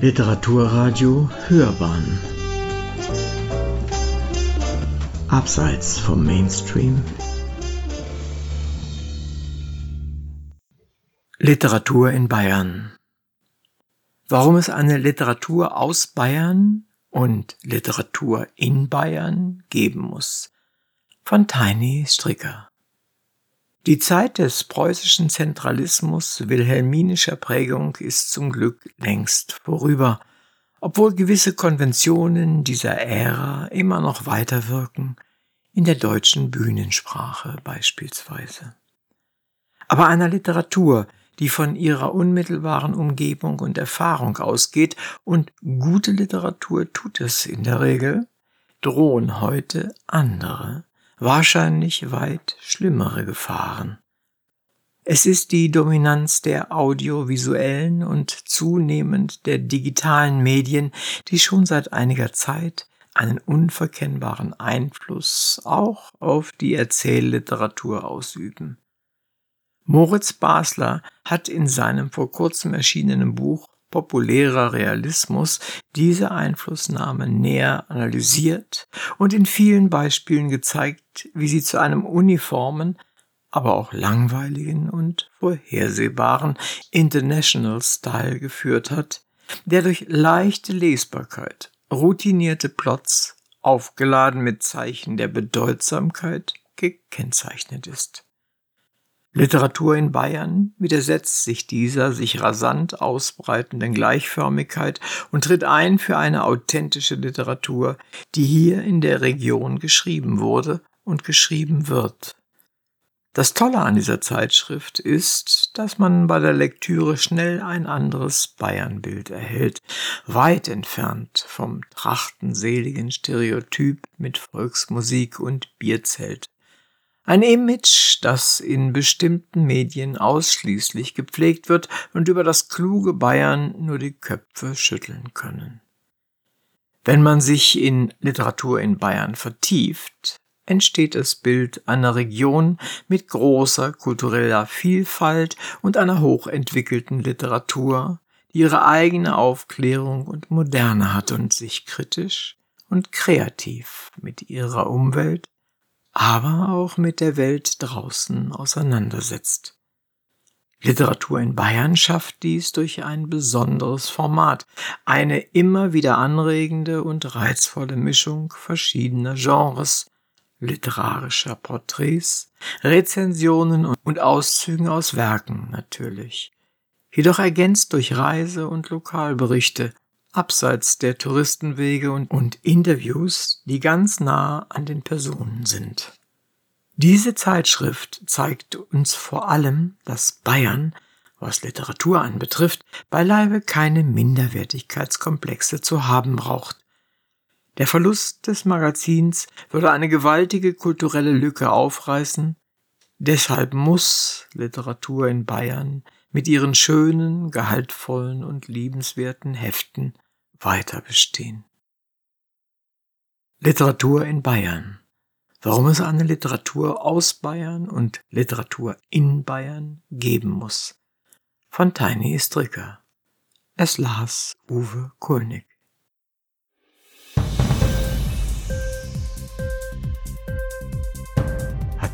Literaturradio Hörbahn. Abseits vom Mainstream. Literatur in Bayern. Warum es eine Literatur aus Bayern und Literatur in Bayern geben muss. Von Tiny Stricker die Zeit des preußischen Zentralismus wilhelminischer Prägung ist zum Glück längst vorüber, obwohl gewisse Konventionen dieser Ära immer noch weiterwirken, in der deutschen Bühnensprache beispielsweise. Aber einer Literatur, die von ihrer unmittelbaren Umgebung und Erfahrung ausgeht, und gute Literatur tut es in der Regel, drohen heute andere wahrscheinlich weit schlimmere Gefahren. Es ist die Dominanz der audiovisuellen und zunehmend der digitalen Medien, die schon seit einiger Zeit einen unverkennbaren Einfluss auch auf die Erzählliteratur ausüben. Moritz Basler hat in seinem vor kurzem erschienenen Buch populärer Realismus diese Einflussnahme näher analysiert und in vielen Beispielen gezeigt, wie sie zu einem uniformen, aber auch langweiligen und vorhersehbaren International Style geführt hat, der durch leichte Lesbarkeit, routinierte Plots, aufgeladen mit Zeichen der Bedeutsamkeit, gekennzeichnet ist. Literatur in Bayern widersetzt sich dieser sich rasant ausbreitenden Gleichförmigkeit und tritt ein für eine authentische Literatur, die hier in der Region geschrieben wurde und geschrieben wird. Das Tolle an dieser Zeitschrift ist, dass man bei der Lektüre schnell ein anderes Bayernbild erhält, weit entfernt vom trachtenseligen Stereotyp mit Volksmusik und Bierzelt. Ein Image, das in bestimmten Medien ausschließlich gepflegt wird und über das kluge Bayern nur die Köpfe schütteln können. Wenn man sich in Literatur in Bayern vertieft, entsteht das Bild einer Region mit großer kultureller Vielfalt und einer hochentwickelten Literatur, die ihre eigene Aufklärung und Moderne hat und sich kritisch und kreativ mit ihrer Umwelt aber auch mit der Welt draußen auseinandersetzt. Literatur in Bayern schafft dies durch ein besonderes Format, eine immer wieder anregende und reizvolle Mischung verschiedener Genres, literarischer Porträts, Rezensionen und Auszügen aus Werken natürlich, jedoch ergänzt durch Reise- und Lokalberichte, abseits der Touristenwege und, und Interviews, die ganz nah an den Personen sind. Diese Zeitschrift zeigt uns vor allem, dass Bayern, was Literatur anbetrifft, beileibe keine Minderwertigkeitskomplexe zu haben braucht. Der Verlust des Magazins würde eine gewaltige kulturelle Lücke aufreißen, deshalb muss Literatur in Bayern mit ihren schönen, gehaltvollen und liebenswerten Heften weiter bestehen. Literatur in Bayern. Warum es eine Literatur aus Bayern und Literatur in Bayern geben muss. Von Tiny Stricker. Es las Uwe Kulnig.